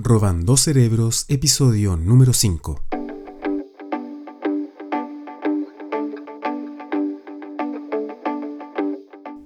Robando Cerebros, episodio número 5.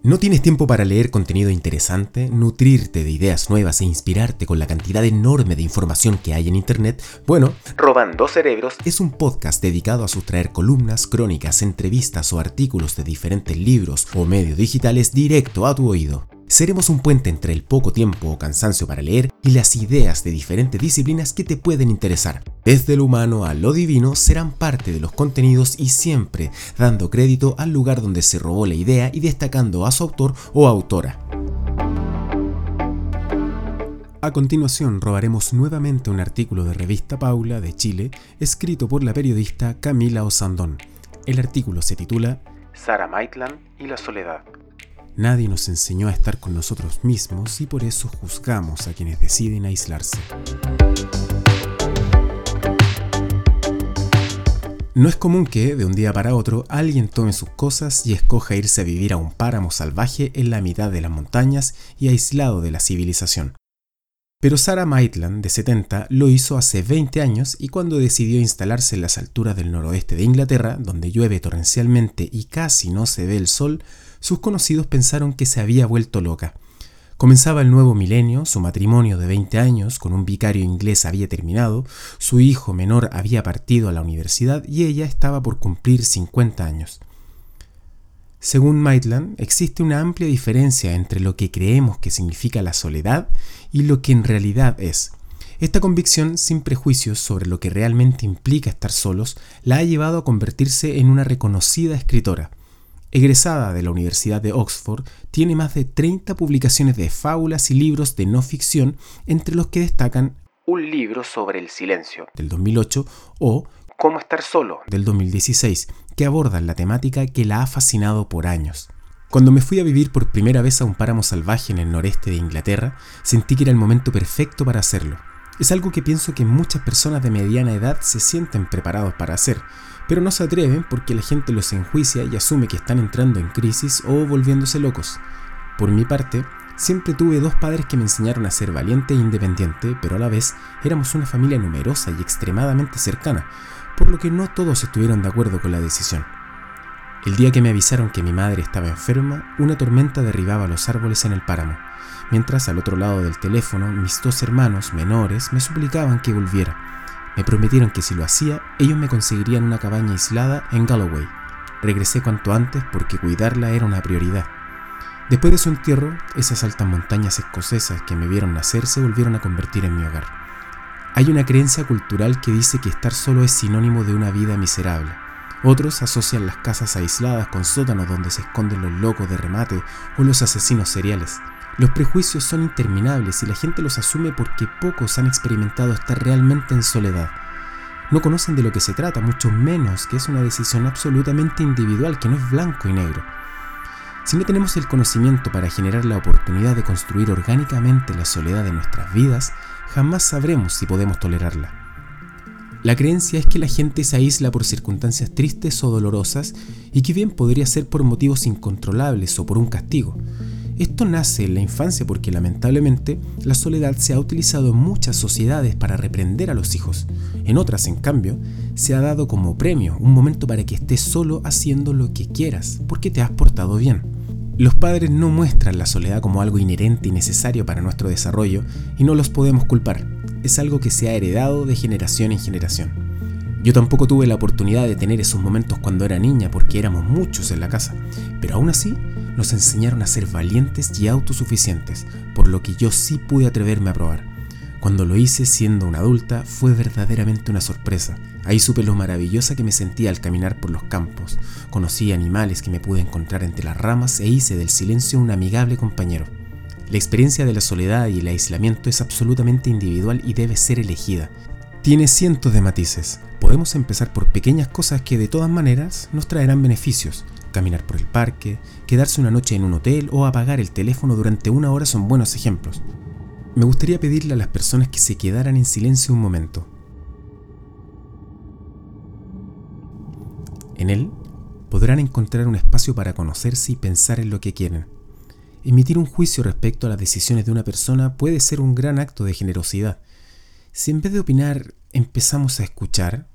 ¿No tienes tiempo para leer contenido interesante, nutrirte de ideas nuevas e inspirarte con la cantidad enorme de información que hay en Internet? Bueno, Robando Cerebros es un podcast dedicado a sustraer columnas, crónicas, entrevistas o artículos de diferentes libros o medios digitales directo a tu oído. Seremos un puente entre el poco tiempo o cansancio para leer y las ideas de diferentes disciplinas que te pueden interesar. Desde lo humano a lo divino serán parte de los contenidos y siempre dando crédito al lugar donde se robó la idea y destacando a su autor o autora. A continuación robaremos nuevamente un artículo de Revista Paula de Chile, escrito por la periodista Camila Osandón. El artículo se titula Sara Maitland y la soledad. Nadie nos enseñó a estar con nosotros mismos y por eso juzgamos a quienes deciden aislarse. No es común que, de un día para otro, alguien tome sus cosas y escoja irse a vivir a un páramo salvaje en la mitad de las montañas y aislado de la civilización. Pero Sarah Maitland, de 70, lo hizo hace 20 años y cuando decidió instalarse en las alturas del noroeste de Inglaterra, donde llueve torrencialmente y casi no se ve el sol, sus conocidos pensaron que se había vuelto loca. Comenzaba el nuevo milenio, su matrimonio de 20 años con un vicario inglés había terminado, su hijo menor había partido a la universidad y ella estaba por cumplir 50 años. Según Maitland, existe una amplia diferencia entre lo que creemos que significa la soledad y lo que en realidad es. Esta convicción, sin prejuicios sobre lo que realmente implica estar solos, la ha llevado a convertirse en una reconocida escritora. Egresada de la Universidad de Oxford, tiene más de 30 publicaciones de fábulas y libros de no ficción, entre los que destacan Un libro sobre el silencio del 2008 o Cómo estar solo del 2016, que abordan la temática que la ha fascinado por años. Cuando me fui a vivir por primera vez a un páramo salvaje en el noreste de Inglaterra, sentí que era el momento perfecto para hacerlo. Es algo que pienso que muchas personas de mediana edad se sienten preparados para hacer, pero no se atreven porque la gente los enjuicia y asume que están entrando en crisis o volviéndose locos. Por mi parte, siempre tuve dos padres que me enseñaron a ser valiente e independiente, pero a la vez éramos una familia numerosa y extremadamente cercana, por lo que no todos estuvieron de acuerdo con la decisión. El día que me avisaron que mi madre estaba enferma, una tormenta derribaba los árboles en el páramo, mientras al otro lado del teléfono mis dos hermanos menores me suplicaban que volviera. Me prometieron que si lo hacía, ellos me conseguirían una cabaña aislada en Galloway. Regresé cuanto antes porque cuidarla era una prioridad. Después de su entierro, esas altas montañas escocesas que me vieron nacer se volvieron a convertir en mi hogar. Hay una creencia cultural que dice que estar solo es sinónimo de una vida miserable. Otros asocian las casas aisladas con sótanos donde se esconden los locos de remate o los asesinos seriales. Los prejuicios son interminables y la gente los asume porque pocos han experimentado estar realmente en soledad. No conocen de lo que se trata, mucho menos que es una decisión absolutamente individual, que no es blanco y negro. Si no tenemos el conocimiento para generar la oportunidad de construir orgánicamente la soledad de nuestras vidas, jamás sabremos si podemos tolerarla. La creencia es que la gente se aísla por circunstancias tristes o dolorosas y que bien podría ser por motivos incontrolables o por un castigo. Esto nace en la infancia porque lamentablemente la soledad se ha utilizado en muchas sociedades para reprender a los hijos. En otras, en cambio, se ha dado como premio un momento para que estés solo haciendo lo que quieras, porque te has portado bien. Los padres no muestran la soledad como algo inherente y necesario para nuestro desarrollo y no los podemos culpar. Es algo que se ha heredado de generación en generación. Yo tampoco tuve la oportunidad de tener esos momentos cuando era niña porque éramos muchos en la casa, pero aún así nos enseñaron a ser valientes y autosuficientes, por lo que yo sí pude atreverme a probar. Cuando lo hice siendo una adulta fue verdaderamente una sorpresa. Ahí supe lo maravillosa que me sentía al caminar por los campos. Conocí animales que me pude encontrar entre las ramas e hice del silencio un amigable compañero. La experiencia de la soledad y el aislamiento es absolutamente individual y debe ser elegida. Tiene cientos de matices. Podemos empezar por pequeñas cosas que de todas maneras nos traerán beneficios, Caminar por el parque, quedarse una noche en un hotel o apagar el teléfono durante una hora son buenos ejemplos. Me gustaría pedirle a las personas que se quedaran en silencio un momento. En él podrán encontrar un espacio para conocerse y pensar en lo que quieren. Emitir un juicio respecto a las decisiones de una persona puede ser un gran acto de generosidad. Si en vez de opinar empezamos a escuchar,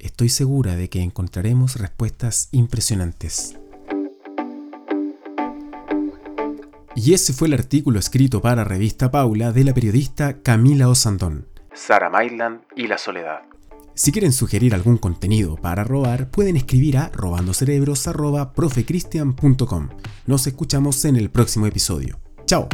estoy segura de que encontraremos respuestas impresionantes. Y ese fue el artículo escrito para Revista Paula de la periodista Camila Osandón. Sara Maitland y la soledad. Si quieren sugerir algún contenido para robar, pueden escribir a robandocerebros.profecristian.com. Nos escuchamos en el próximo episodio. ¡Chao!